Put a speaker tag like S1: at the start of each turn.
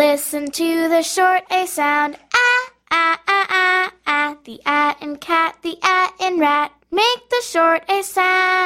S1: Listen to the short A sound. Ah, ah, ah, ah, ah. The ah in cat, the ah in rat. Make the short A sound.